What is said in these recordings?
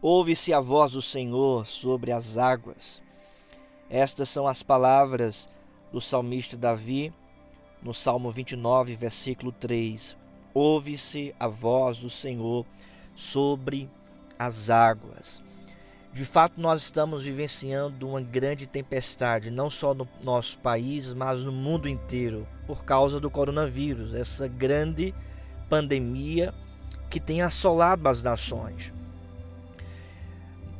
Ouve-se a voz do Senhor sobre as águas. Estas são as palavras do salmista Davi no Salmo 29, versículo 3. Ouve-se a voz do Senhor sobre as águas. De fato, nós estamos vivenciando uma grande tempestade, não só no nosso país, mas no mundo inteiro, por causa do coronavírus, essa grande pandemia que tem assolado as nações.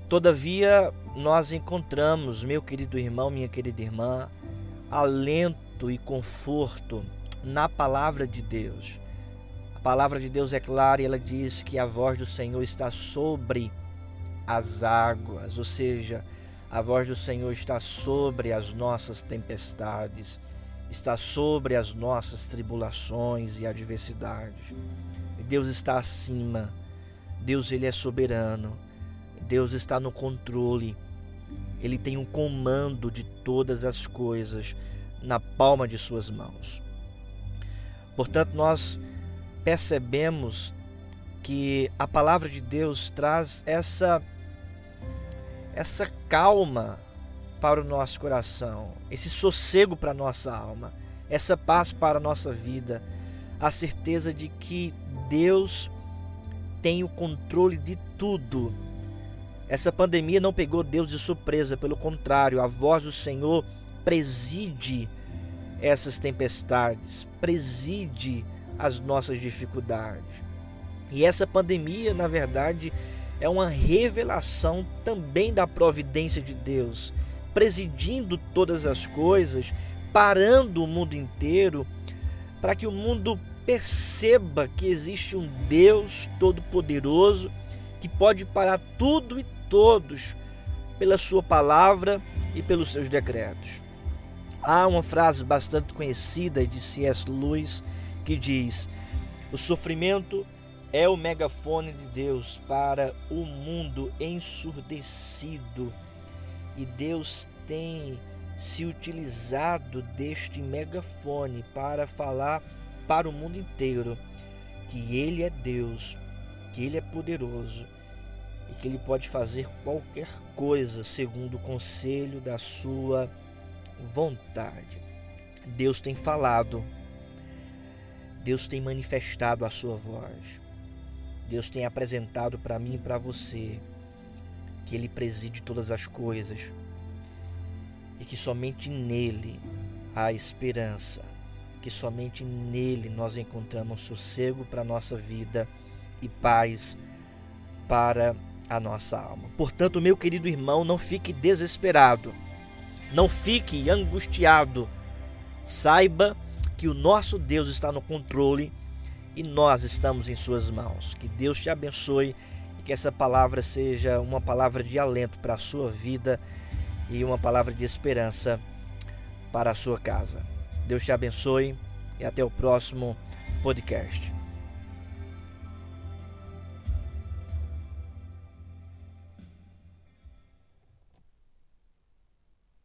Todavia, nós encontramos, meu querido irmão, minha querida irmã, alento e conforto na palavra de Deus. A palavra de Deus é clara e ela diz que a voz do Senhor está sobre as águas, ou seja, a voz do Senhor está sobre as nossas tempestades, está sobre as nossas tribulações e adversidades. Deus está acima. Deus ele é soberano. Deus está no controle. Ele tem um comando de todas as coisas na palma de suas mãos. Portanto, nós percebemos que a palavra de Deus traz essa essa calma para o nosso coração, esse sossego para a nossa alma, essa paz para a nossa vida, a certeza de que Deus tem o controle de tudo. Essa pandemia não pegou Deus de surpresa, pelo contrário, a voz do Senhor preside essas tempestades, preside as nossas dificuldades. E essa pandemia, na verdade, é uma revelação também da providência de Deus, presidindo todas as coisas, parando o mundo inteiro, para que o mundo perceba que existe um Deus todo-poderoso que pode parar tudo e todos pela sua palavra e pelos seus decretos. Há uma frase bastante conhecida de C.S. Lewis que diz: O sofrimento é o megafone de Deus para o mundo ensurdecido. E Deus tem se utilizado deste megafone para falar para o mundo inteiro que Ele é Deus, que Ele é poderoso e que Ele pode fazer qualquer coisa segundo o conselho da Sua vontade. Deus tem falado, Deus tem manifestado a Sua voz. Deus tem apresentado para mim e para você que Ele preside todas as coisas e que somente nele há esperança, que somente nele nós encontramos sossego para a nossa vida e paz para a nossa alma. Portanto, meu querido irmão, não fique desesperado, não fique angustiado. Saiba que o nosso Deus está no controle e nós estamos em Suas mãos. Que Deus te abençoe e que essa palavra seja uma palavra de alento para a sua vida e uma palavra de esperança para a sua casa. Deus te abençoe e até o próximo podcast.